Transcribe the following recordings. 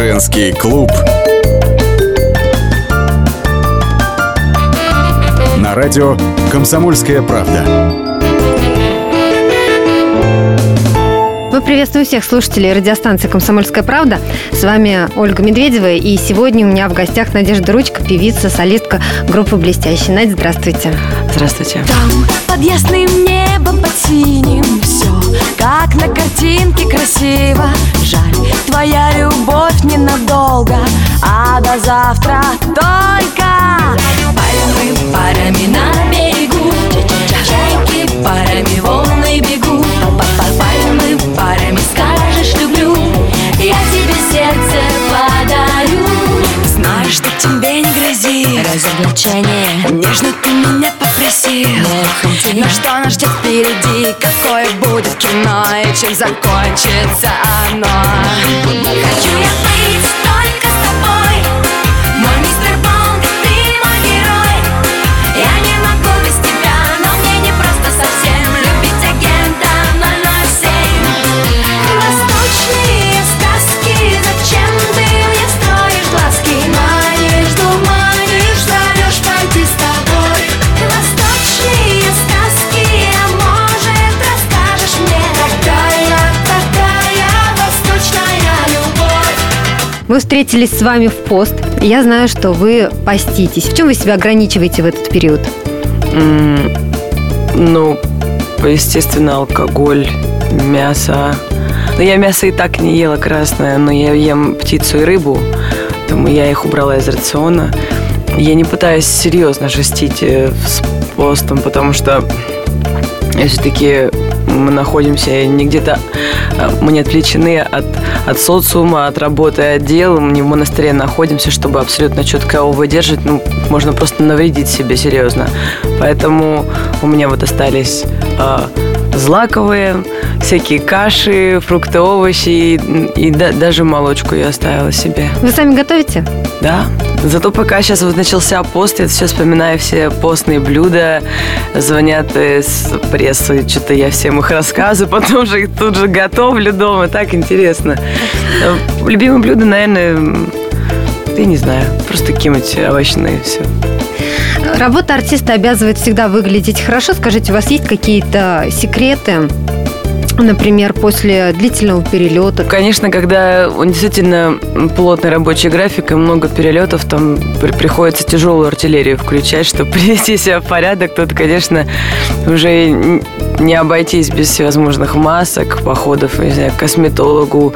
Женский клуб. На радио «Комсомольская правда». Мы приветствуем всех слушателей радиостанции «Комсомольская правда». С вами Ольга Медведева. И сегодня у меня в гостях Надежда Ручка, певица, солистка группы «Блестящий». Надя, здравствуйте. Здравствуйте. Там под ясным небом, под синим Как на картинке красиво. Жаль, твоя любовь ненадолго А до завтра только. Пальмы парами на берегу Чайки парами волны бегут Пальмы парами скажешь люблю Я тебе сердце подарю. Знаешь, что тебе не грозит Разоблачение? Нежно ты меня попросил Но что нас ждет впереди? Какое будет кино? И чем закончится оно? Хочу я быть Мы встретились с вами в пост. Я знаю, что вы поститесь. В чем вы себя ограничиваете в этот период? М, Ну, естественно, алкоголь, мясо. Но я мясо и так не ела красное, но я ем птицу и рыбу, поэтому я их убрала из рациона. Я не пытаюсь серьезно жестить э, с постом, потому что все-таки мы находимся не где-то, э, мы не отвлечены от, от социума, от работы отдела, мы не в монастыре находимся, чтобы абсолютно четко его выдержать, ну, можно просто навредить себе серьезно. Поэтому у меня вот остались э, злаковые, всякие каши, фрукты, овощи и, и да- даже молочку я оставила себе. Вы сами готовите? Да. Зато пока сейчас вот начался пост, я все вспоминаю все постные блюда, звонят из прессы, что-то я всем их рассказываю, потом же их тут же готовлю дома, так интересно. Любимое блюдо, наверное, я не знаю, просто какие-нибудь овощные все. Работа артиста обязывает всегда выглядеть хорошо. Скажите, у вас есть какие-то секреты? Например, после длительного перелета. Конечно, когда действительно плотный рабочий график и много перелетов, там при- приходится тяжелую артиллерию включать, чтобы привести себя в порядок. Тут, конечно, уже не обойтись без всевозможных масок, походов, не знаю, к косметологу,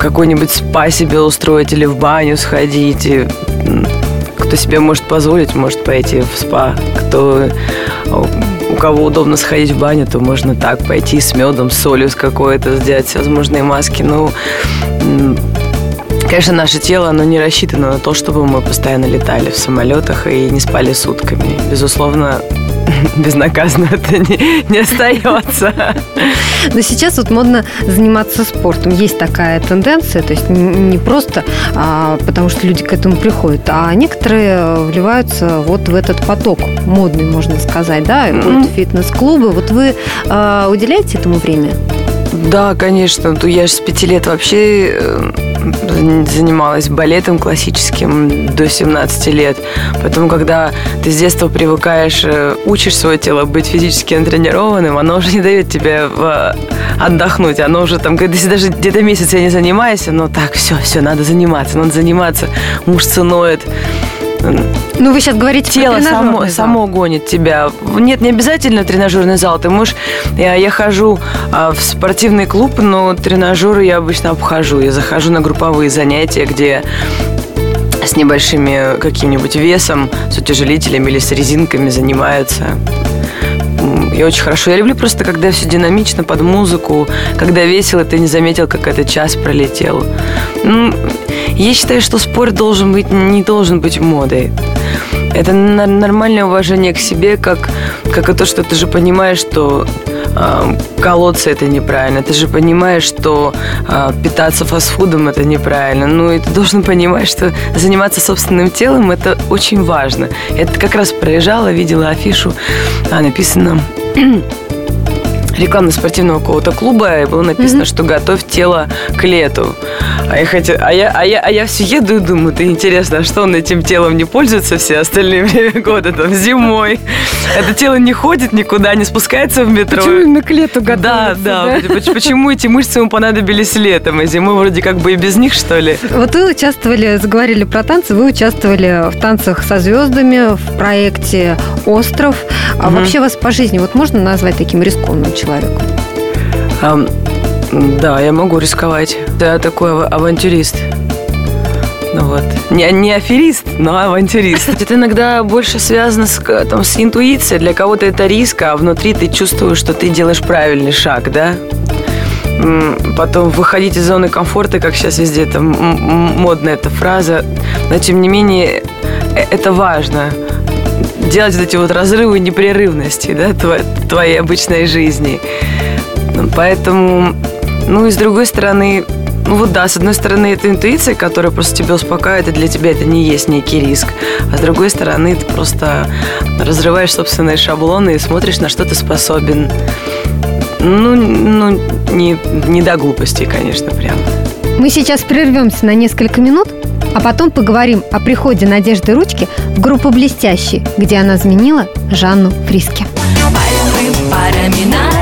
какой-нибудь спа себе устроить или в баню сходить. И, кто себе может позволить, может пойти в спа. Кто у кого удобно сходить в баню, то можно так пойти с медом, с солью с какой-то, сделать всевозможные маски. Ну, конечно, наше тело, оно не рассчитано на то, чтобы мы постоянно летали в самолетах и не спали сутками. Безусловно, безнаказанно это не, не остается. Но сейчас вот модно заниматься спортом. Есть такая тенденция, то есть не просто а, потому, что люди к этому приходят, а некоторые вливаются вот в этот поток модный, можно сказать, да, и в фитнес-клубы. Вот вы а, уделяете этому время? Да, конечно. Ну, Я же с пяти лет вообще э, занималась балетом классическим до 17 лет. Поэтому, когда ты с детства привыкаешь, э, учишь свое тело быть физически натренированным, оно уже не дает тебе э, отдохнуть. Оно уже там, если даже где-то месяц я не занимаюсь, но так, все, все, надо заниматься, надо заниматься. Мышцы ноют. Ну, вы сейчас говорите про Тело тренажерный само, зал. само гонит тебя. Нет, не обязательно тренажерный зал. Ты можешь... Я, я хожу а, в спортивный клуб, но тренажеры я обычно обхожу. Я захожу на групповые занятия, где с небольшими каким-нибудь весом, с утяжелителями или с резинками занимаются. И очень хорошо. Я люблю просто, когда все динамично, под музыку, когда весело, ты не заметил, как этот час пролетел. Ну, Я считаю, что спорт должен быть, не должен быть модой. Это нормальное уважение к себе, как, как и то, что ты же понимаешь, что а, колоться это неправильно. Ты же понимаешь, что а, питаться фастфудом это неправильно. Ну и ты должен понимать, что заниматься собственным телом это очень важно. Это как раз проезжала, видела афишу, а, написано реклама спортивного какого-то клуба, и было написано, что готовь тело к лету. А я, хотел, а, я, а, я, а я все еду и думаю, ты интересно, а что он этим телом не пользуется все остальные время года, там, зимой? Это тело не ходит никуда, не спускается в метро. Почему именно к лету готовится? Да, да. да? Почему эти мышцы ему понадобились летом, а зимой вроде как бы и без них, что ли? Вот вы участвовали, заговорили про танцы, вы участвовали в танцах со звездами, в проекте «Остров». А угу. вообще вас по жизни вот можно назвать таким рискованным человеком? Um, да, я могу рисковать. Да, такой авантюрист. Ну вот. Не, не аферист, но авантюрист. Это иногда больше связано с, там, с интуицией. Для кого-то это риск, а внутри ты чувствуешь, что ты делаешь правильный шаг, да? Потом выходить из зоны комфорта, как сейчас везде это модная эта фраза. Но тем не менее, э, это важно. Делать вот эти вот разрывы непрерывности, да, твоей обычной жизни. Поэтому ну и с другой стороны, ну вот да, с одной стороны, это интуиция, которая просто тебя успокаивает, и для тебя это не есть некий риск. А с другой стороны, ты просто разрываешь собственные шаблоны и смотришь, на что ты способен. Ну, ну не, не до глупости, конечно, прям. Мы сейчас прервемся на несколько минут, а потом поговорим о приходе Надежды Ручки в группу «Блестящие», где она заменила Жанну Фриски. Парами на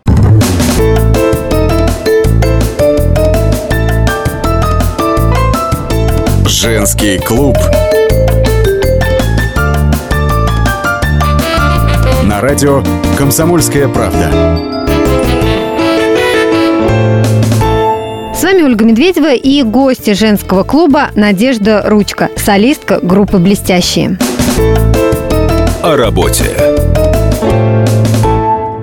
Женский клуб. На радио «Комсомольская правда». С вами Ольга Медведева и гости женского клуба Надежда Ручка, солистка группы «Блестящие». О работе.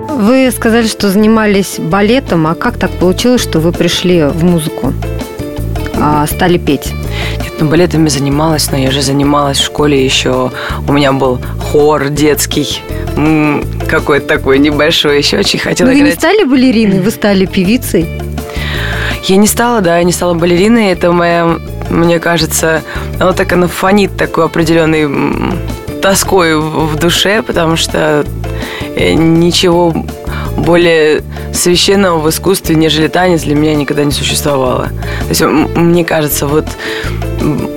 Вы сказали, что занимались балетом, а как так получилось, что вы пришли в музыку, а, стали петь? Ну, балетами занималась, но я же занималась в школе еще. У меня был хор детский, какой-то такой небольшой, еще очень хотела Но играть. вы не стали балериной, вы стали певицей? Я не стала, да, я не стала балериной. Это моя, мне кажется, вот так она фонит такой определенной тоской в душе, потому что э, ничего более священного в искусстве, нежели танец, для меня никогда не существовало. То есть, мне кажется, вот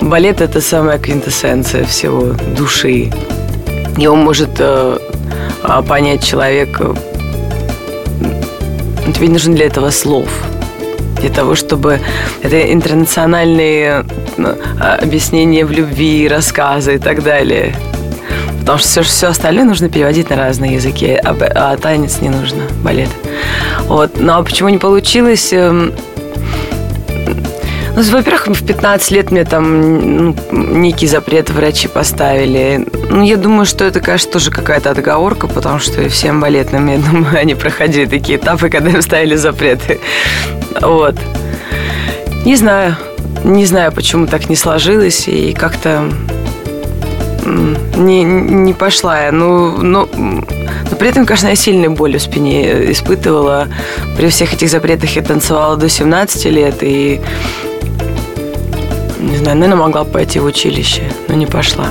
балет – это самая квинтэссенция всего души. Его может э, а, понять человек. Э, тебе не нужно для этого слов. Для того, чтобы это интернациональные ну, объяснения в любви, рассказы и так далее. Потому что все, все остальное нужно переводить на разные языки, а, а танец не нужно, балет. Вот. Ну а почему не получилось? Эм, ну, во-первых, в 15 лет мне там ну, некий запрет врачи поставили. Ну, я думаю, что это, конечно, тоже какая-то отговорка, потому что всем балетным, я думаю, они проходили такие этапы, когда им ставили запреты. Вот. Не знаю. Не знаю, почему так не сложилось, и как-то не, не пошла я. Ну, но, но при этом, конечно, я сильную боль в спине испытывала. При всех этих запретах я танцевала до 17 лет, и не знаю, наверное, могла пойти в училище, но не пошла.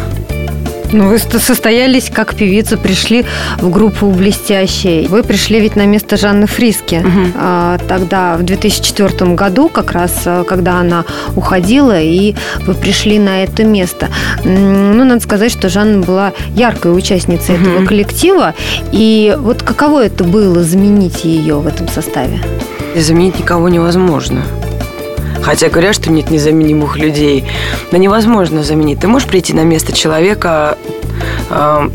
Ну, вы состоялись как певица, пришли в группу «Блестящие». Вы пришли ведь на место Жанны Фриски. Угу. А, тогда, в 2004 году, как раз, а, когда она уходила, и вы пришли на это место. Ну, надо сказать, что Жанна была яркой участницей угу. этого коллектива. И вот каково это было заменить ее в этом составе? Заменить никого невозможно Хотя говорят, что нет незаменимых людей. Но невозможно заменить. Ты можешь прийти на место человека, э,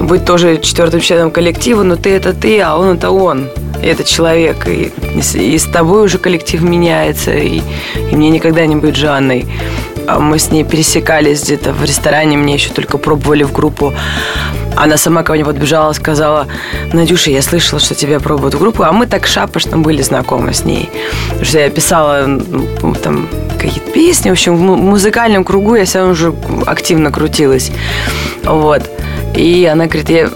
быть тоже четвертым членом коллектива, но ты это ты, а он это он. И это человек. И, и с тобой уже коллектив меняется. И, и мне никогда не быть Жанной. А мы с ней пересекались где-то в ресторане, мне еще только пробовали в группу. Она сама ко мне подбежала, сказала, Надюша, я слышала, что тебя пробуют в группу, а мы так шапошно были знакомы с ней. Потому что я писала ну, там какие-то песни, в общем, в музыкальном кругу я все уже активно крутилась. Вот. И она говорит, я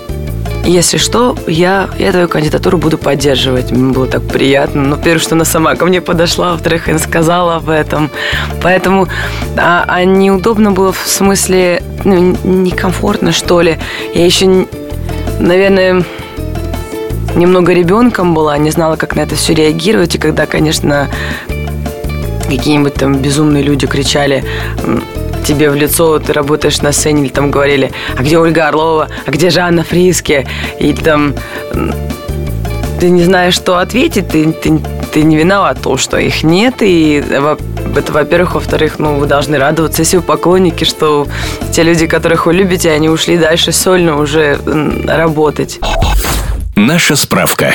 если что, я, я твою кандидатуру буду поддерживать. Мне было так приятно. Ну, первое, что она сама ко мне подошла, во-вторых, она сказала об этом. Поэтому а, а неудобно было в смысле, ну, некомфортно, что ли. Я еще, наверное, немного ребенком была, не знала, как на это все реагировать. И когда, конечно, какие-нибудь там безумные люди кричали тебе в лицо, ты работаешь на сцене, или там говорили, а где Ольга Орлова, а где Жанна Фриски, и там ты не знаешь, что ответить, ты, ты, ты не виноват в том, что их нет, и это, во-первых, во-вторых, ну, вы должны радоваться, если вы поклонники, что те люди, которых вы любите, они ушли дальше сольно уже работать. Наша справка.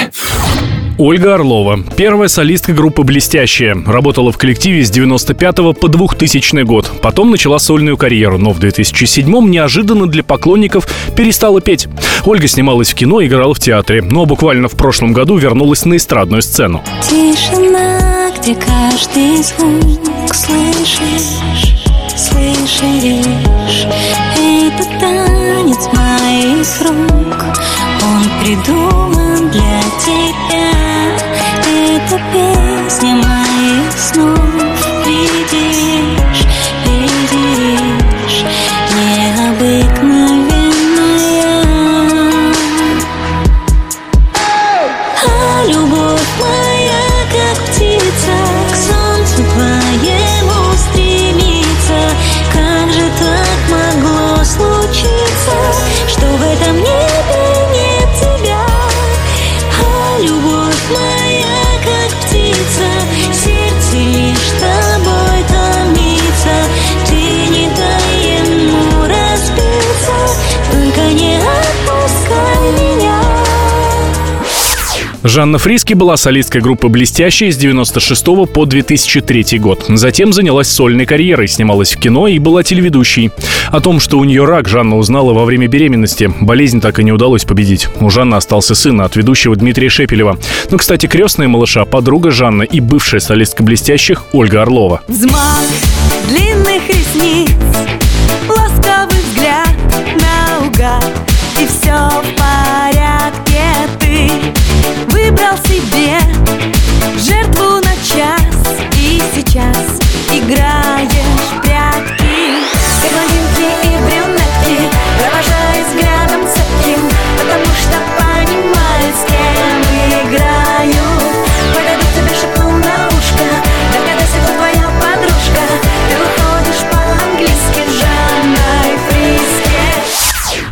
Ольга Орлова. Первая солистка группы «Блестящая». Работала в коллективе с 95 по 2000 год. Потом начала сольную карьеру, но в 2007 неожиданно для поклонников перестала петь. Ольга снималась в кино, играла в театре, но буквально в прошлом году вернулась на эстрадную сцену. Тишина, где каждый звук слышишь, слышишь Это танец моих рук, он придуман для тебя. Это песня моих снов Жанна Фриски была солисткой группы «Блестящая» с 96 по 2003 год. Затем занялась сольной карьерой, снималась в кино и была телеведущей. О том, что у нее рак, Жанна узнала во время беременности. Болезнь так и не удалось победить. У Жанны остался сын от ведущего Дмитрия Шепелева. Ну, кстати, крестная малыша, подруга Жанны и бывшая солистка «Блестящих» Ольга Орлова. Взмах длинных ресниц Ласковый взгляд наугад И все в порядке Выбрал себе жертву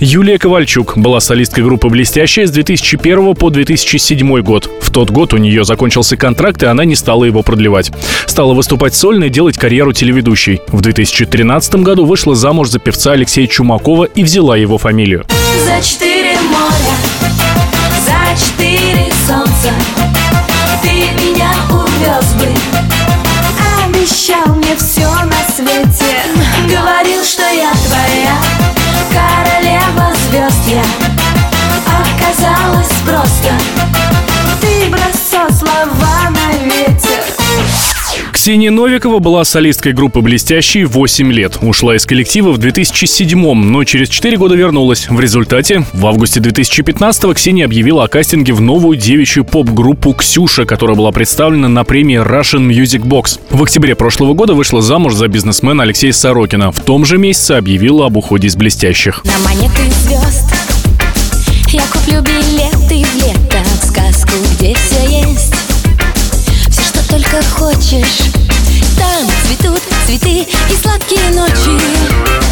Юлия Ковальчук была солисткой группы «Блестящая» с 2001 по 2007 год. В тот год у нее закончился контракт, и она не стала его продлевать. Стала выступать сольно и делать карьеру телеведущей. В 2013 году вышла замуж за певца Алексея Чумакова и взяла его фамилию. За четыре моря, за четыре солнца Ты меня увез бы Обещал мне все на свете Говорил, что я Ксения Новикова была солисткой группы «Блестящие» 8 лет. Ушла из коллектива в 2007 но через 4 года вернулась. В результате в августе 2015 Ксения объявила о кастинге в новую девичью поп-группу «Ксюша», которая была представлена на премии Russian Music Box. В октябре прошлого года вышла замуж за бизнесмена Алексея Сорокина. В том же месяце объявила об уходе из «Блестящих». На монеты звезд Я куплю билеты в лето В сказку, где все есть Все, что только хочешь цветут цветы и сладкие ночи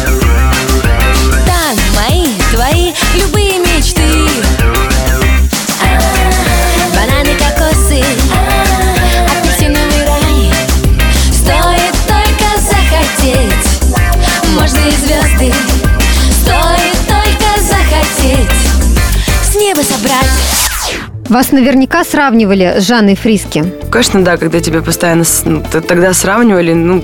Вас наверняка сравнивали с Жанной Фриски. Конечно, да, когда тебя постоянно с- ну, тогда сравнивали, ну,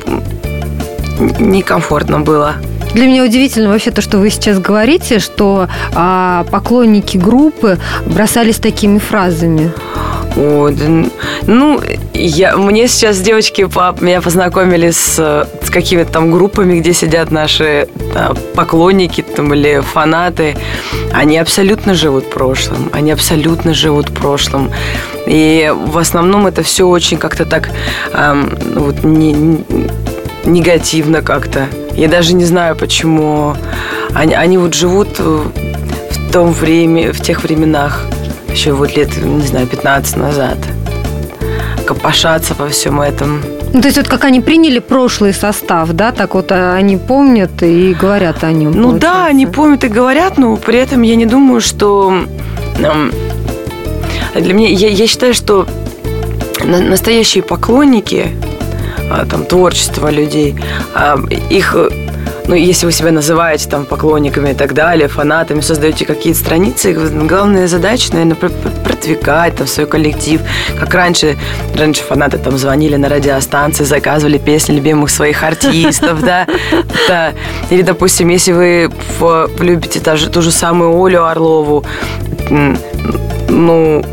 некомфортно было. Для меня удивительно вообще то, что вы сейчас говорите, что а, поклонники группы бросались такими фразами. Ой, да ну, я, мне сейчас девочки по, меня познакомили с, э, с какими-то там группами, где сидят наши а, поклонники там, или фанаты. Они абсолютно живут прошлым. Они абсолютно живут прошлым. И в основном это все очень как-то так ам, вот, не- не- негативно как-то. Я даже не знаю, почему. Они, они вот живут э, в том время, в тех временах, еще вот лет, не знаю, 15 назад. Копошаться по всем этом. Ну, то есть вот как они приняли прошлый состав, да, так вот а, они помнят и говорят о нем. Ну да, получается. они помнят и говорят, но при этом я не думаю, что... для меня, я, я считаю, что на- настоящие поклонники а, там, творчества людей, а, их, ну, если вы себя называете там поклонниками и так далее, фанатами, создаете какие-то страницы, главная задача, наверное, пр- пр- продвигать там свой коллектив. Как раньше, раньше фанаты там звонили на радиостанции, заказывали песни любимых своих артистов, да. Или, допустим, если вы любите та ту же самую Олю Орлову, ну,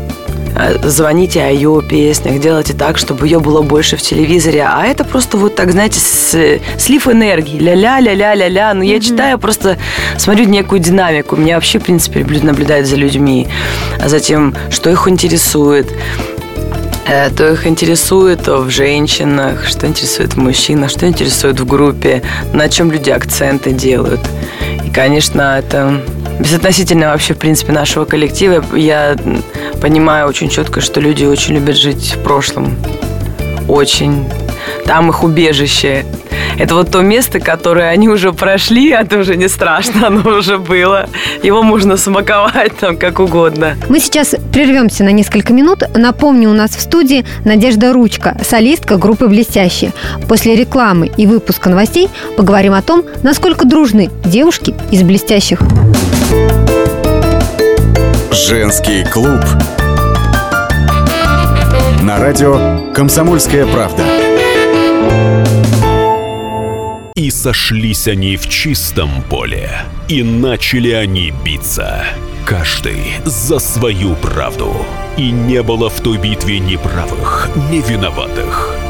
звоните о ее песнях, делайте так, чтобы ее было больше в телевизоре. А это просто вот так, знаете, с- слив энергии. Ля-ля, ля-ля, ля-ля. Ну, я читаю, просто смотрю некую динамику. Меня вообще, в принципе, люблю наблюдать за людьми. А затем, что их интересует. Э, То их интересует в женщинах, что интересует в мужчинах, что интересует в группе, на чем люди акценты делают. И, конечно, это безотносительно вообще, в принципе, нашего коллектива. Я понимаю очень четко, что люди очень любят жить в прошлом. Очень. Там их убежище. Это вот то место, которое они уже прошли, а это уже не страшно, оно уже было. Его можно смаковать там как угодно. Мы сейчас прервемся на несколько минут. Напомню, у нас в студии Надежда Ручка, солистка группы «Блестящие». После рекламы и выпуска новостей поговорим о том, насколько дружны девушки из «Блестящих». Женский клуб. На радио «Комсомольская правда». И сошлись они в чистом поле, и начали они биться. Каждый за свою правду. И не было в той битве ни правых, ни виноватых.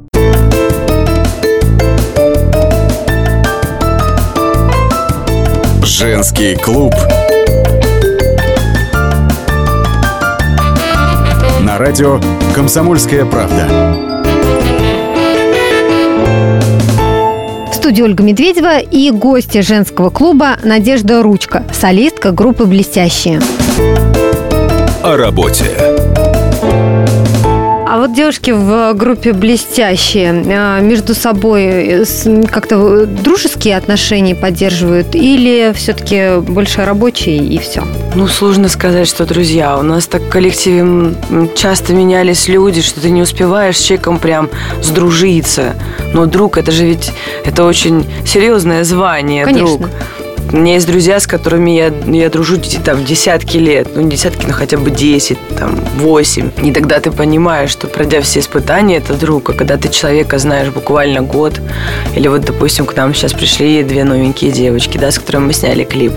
Женский клуб. На радио «Комсомольская правда». В студии Ольга Медведева и гости женского клуба Надежда Ручка, солистка группы «Блестящие». О работе. Вот девушки в группе «Блестящие» а, между собой э, как-то дружеские отношения поддерживают или все-таки больше рабочие и все? Ну, сложно сказать, что друзья. У нас так в коллективе часто менялись люди, что ты не успеваешь с человеком прям сдружиться. Но друг, это же ведь, это очень серьезное звание, Конечно. друг. У меня есть друзья, с которыми я, я дружу там десятки лет. Ну, десятки, но хотя бы 10, там, 8. И тогда ты понимаешь, что пройдя все испытания, это друг. А когда ты человека знаешь буквально год, или вот, допустим, к нам сейчас пришли две новенькие девочки, да, с которыми мы сняли клип.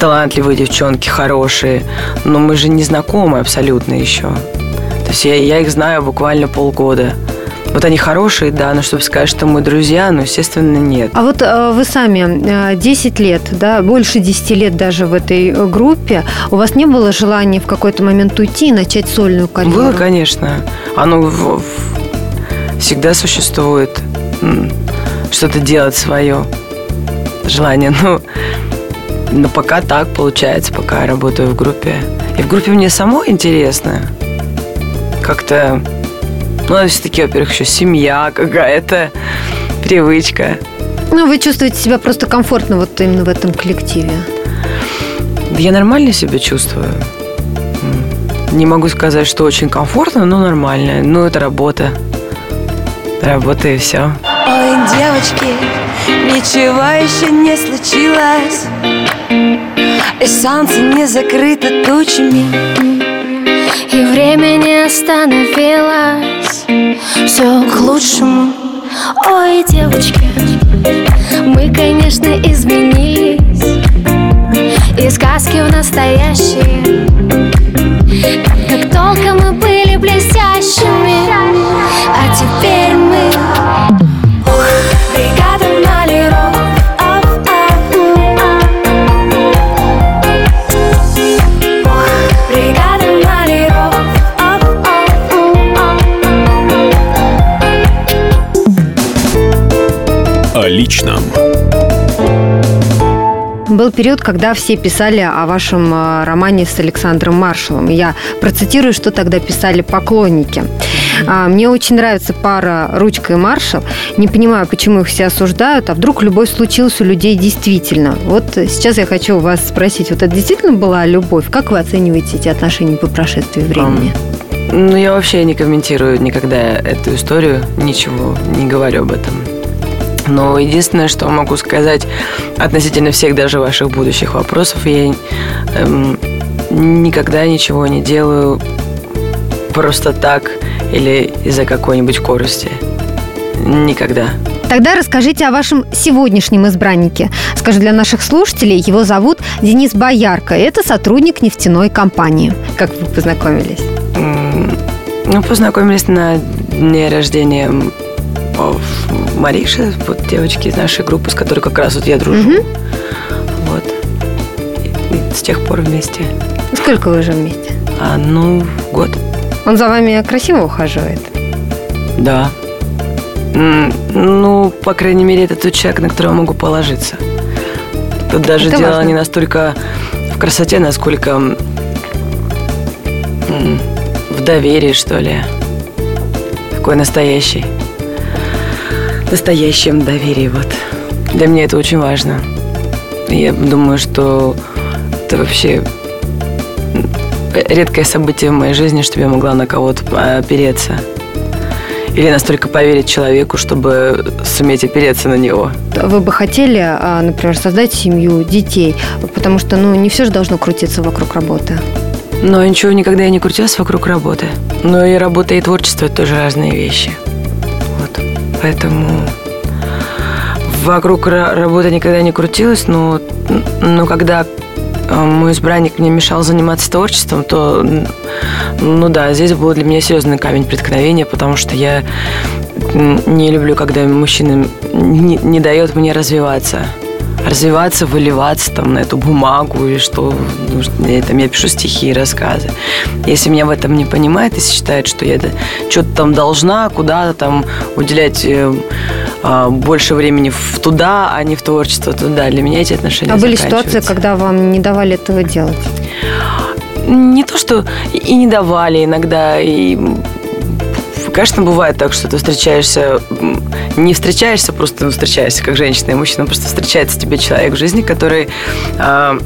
Талантливые девчонки, хорошие. Но мы же не знакомы абсолютно еще. То есть я, я их знаю буквально полгода. Вот они хорошие, да, но чтобы сказать, что мы друзья, ну, естественно, нет. А вот э, вы сами э, 10 лет, да, больше 10 лет даже в этой группе, у вас не было желания в какой-то момент уйти и начать сольную карьеру? Было, конечно. Оно в- в- всегда существует. Что-то делать свое желание. Ну, но пока так получается, пока я работаю в группе. И в группе мне самой интересно. Как-то, ну, все-таки, во-первых, еще семья какая-то, привычка. Ну, вы чувствуете себя просто комфортно вот именно в этом коллективе? Да я нормально себя чувствую. Не могу сказать, что очень комфортно, но нормально. Ну, это работа. Работа и все. Ой, девочки, ничего еще не случилось И солнце не закрыто тучами И время не остановилось. Все к лучшему. Ой, девочки Мы, конечно, изменились. Из сказки в настоящие. Как только мы были блестящими А теперь мы личном Был период, когда все писали о вашем э, романе с Александром Маршалом. Я процитирую, что тогда писали поклонники. А, Мне очень нравится пара Ручка и Маршал. Не понимаю, почему их все осуждают, а вдруг любовь случилась у людей действительно. Вот сейчас я хочу у вас спросить, вот это действительно была любовь? Как вы оцениваете эти отношения по прошествии времени? Ну, я вообще не комментирую никогда эту историю, ничего не говорю об этом. Но единственное, что могу сказать относительно всех даже ваших будущих вопросов, я эм, никогда ничего не делаю просто так или из-за какой-нибудь корости. Никогда. Тогда расскажите о вашем сегодняшнем избраннике. Скажу для наших слушателей, его зовут Денис Боярко. Это сотрудник нефтяной компании. Как вы познакомились? М, Ну, познакомились на дне рождения м, о, Мариши, вот девочки из нашей группы, с которой как раз вот я дружу. Мгм. Вот. И- и с тех пор вместе. Сколько вы уже вместе? А, ну, год. Он за вами красиво ухаживает? Да. Ну, по крайней мере, это тот человек, на которого могу положиться. Тут даже Это дело важно. не настолько в красоте, насколько в доверии, что ли. Такой настоящий. Настоящем доверии, вот. Для меня это очень важно. Я думаю, что это вообще редкое событие в моей жизни, чтобы я могла на кого-то опереться. Или настолько поверить человеку, чтобы суметь опереться на него. Вы бы хотели, а, например, создать семью, детей? Потому что, ну, не все же должно крутиться вокруг работы. Но ничего никогда я не крутилась вокруг работы. Но и работа, и творчество – это тоже разные вещи. Поэтому вокруг ра- работы никогда не крутилась, но, но когда э, мой избранник мне мешал заниматься творчеством, то, ну да, здесь был для меня серьезный камень преткновения, потому что я не люблю, когда мужчина не, не дает мне развиваться. Развиваться, выливаться там на эту бумагу или что. ну, я, там, я пишу стихи, рассказы. Если меня в этом не понимает, если считает, что я что-то там должна куда-то там уделять э, а, больше времени в туда, а не в творчество, то да, для меня эти отношения А были ситуации, когда вам не давали этого делать? Не то, что и не давали иногда, и Конечно, бывает так, что ты встречаешься, не встречаешься, просто ну, встречаешься как женщина и мужчина, просто встречается тебе человек в жизни, который а,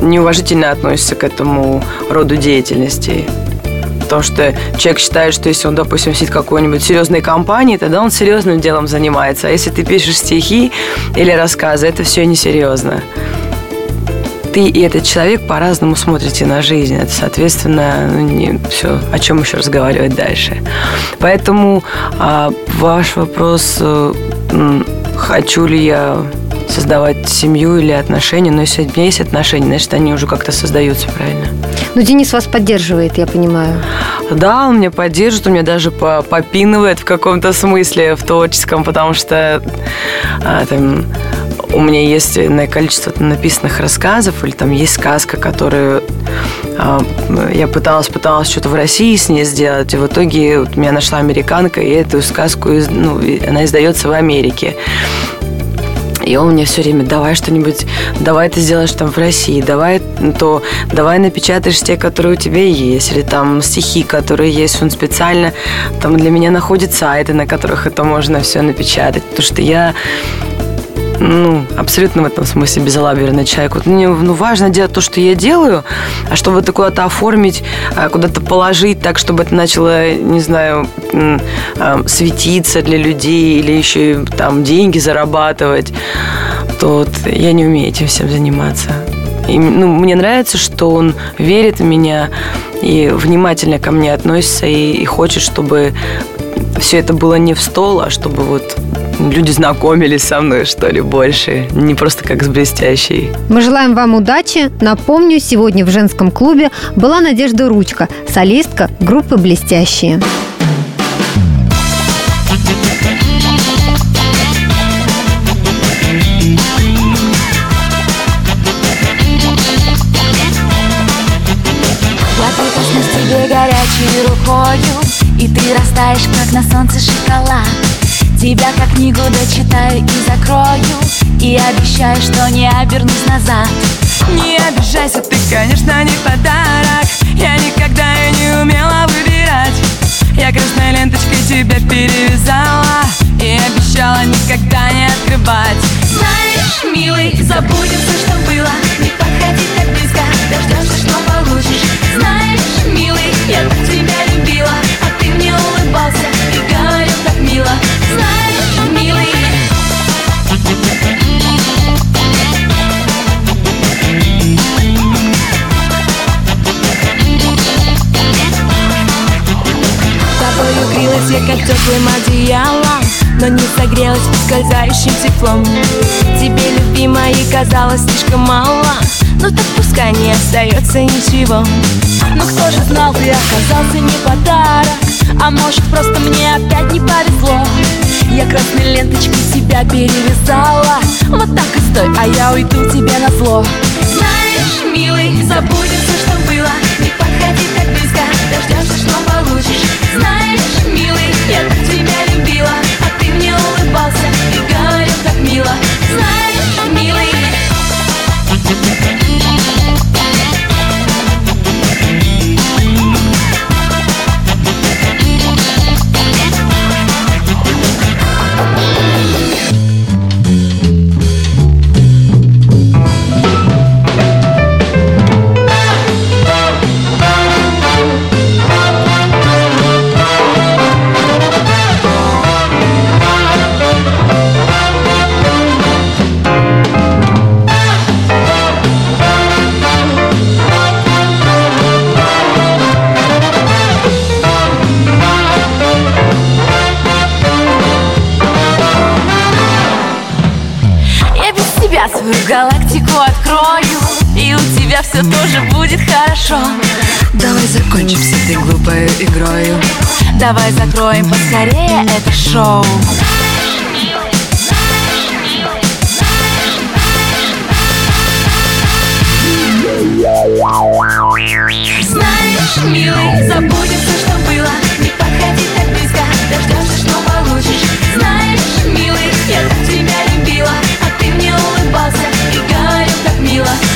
неуважительно относится к этому роду деятельности. Потому что человек считает, что если он, допустим, сидит в какой-нибудь серьезной компании, тогда он серьезным делом занимается. А если ты пишешь стихи или рассказы, это все несерьезно ты и этот человек по-разному смотрите на жизнь. Это, соответственно, ну, не все, о чем еще разговаривать дальше. Поэтому а, ваш вопрос, э, хочу ли я создавать семью или отношения, но если у меня есть отношения, значит, они уже как-то создаются, правильно? Ну, Денис вас поддерживает, я понимаю. Да, он меня поддержит, он меня даже по- попинывает в каком-то смысле, в творческом, потому что а, там, у меня есть иное количество написанных рассказов, или там есть сказка, которую а, я пыталась, пыталась что-то в России с ней сделать, и в итоге вот меня нашла американка, и эту сказку, ну, она издается в Америке. И он мне все время, давай что-нибудь, давай ты сделаешь там в России, давай то, давай напечатаешь те, которые у тебя есть, или там стихи, которые есть. Он специально там для меня находит сайты, на которых это можно все напечатать, потому что я ну, абсолютно в этом смысле безалаберный человек. Вот мне ну, важно делать то, что я делаю, а чтобы это куда-то оформить, а, куда-то положить так, чтобы это начало, не знаю, а, светиться для людей или еще и там деньги зарабатывать, то вот я не умею этим всем заниматься. И, ну, мне нравится, что он верит в меня и внимательно ко мне относится и, и хочет, чтобы все это было не в стол, а чтобы вот люди знакомились со мной, что ли, больше. Не просто как с блестящей. Мы желаем вам удачи. Напомню, сегодня в женском клубе была Надежда Ручка, солистка группы «Блестящие». Тебе горячей рукою И ты растаешь, как на солнце шоколад Тебя как книгу дочитаю и закрою И обещаю, что не обернусь назад. Не обижайся, ты, конечно, не подарок. Я никогда и не умела выбирать. Я красной ленточкой тебя перевязала И обещала никогда не открывать. Знаешь, милый, забудем все, что было. Не подходи так близко, дождешься, что получишь. Знаешь, милый, я так тебя любила А ты мне улыбался и говорил так мило Грелась я как теплым одеялом Но не согрелась скользающим теплом. Тебе, любимая, казалось слишком мало Ну так пускай не остается ничего. Но кто же знал, ты оказался не подарок А может просто мне опять не повезло. Я красной ленточкой тебя перевязала Вот так и стой, а я уйду тебе на зло. Знаешь, милый, забудем все, что было Не подходи так близко, дождешься, что улыбался и говорил так мило. Знаешь, милый хорошо. Давай закончим с этой глупой игрою. Давай закроем поскорее это шоу. Знаешь, милый, забудем все, что было. Не подходи так близко, дождешься, что получишь. Знаешь, милый, я так тебя любила А ты мне улыбался и говорил так мило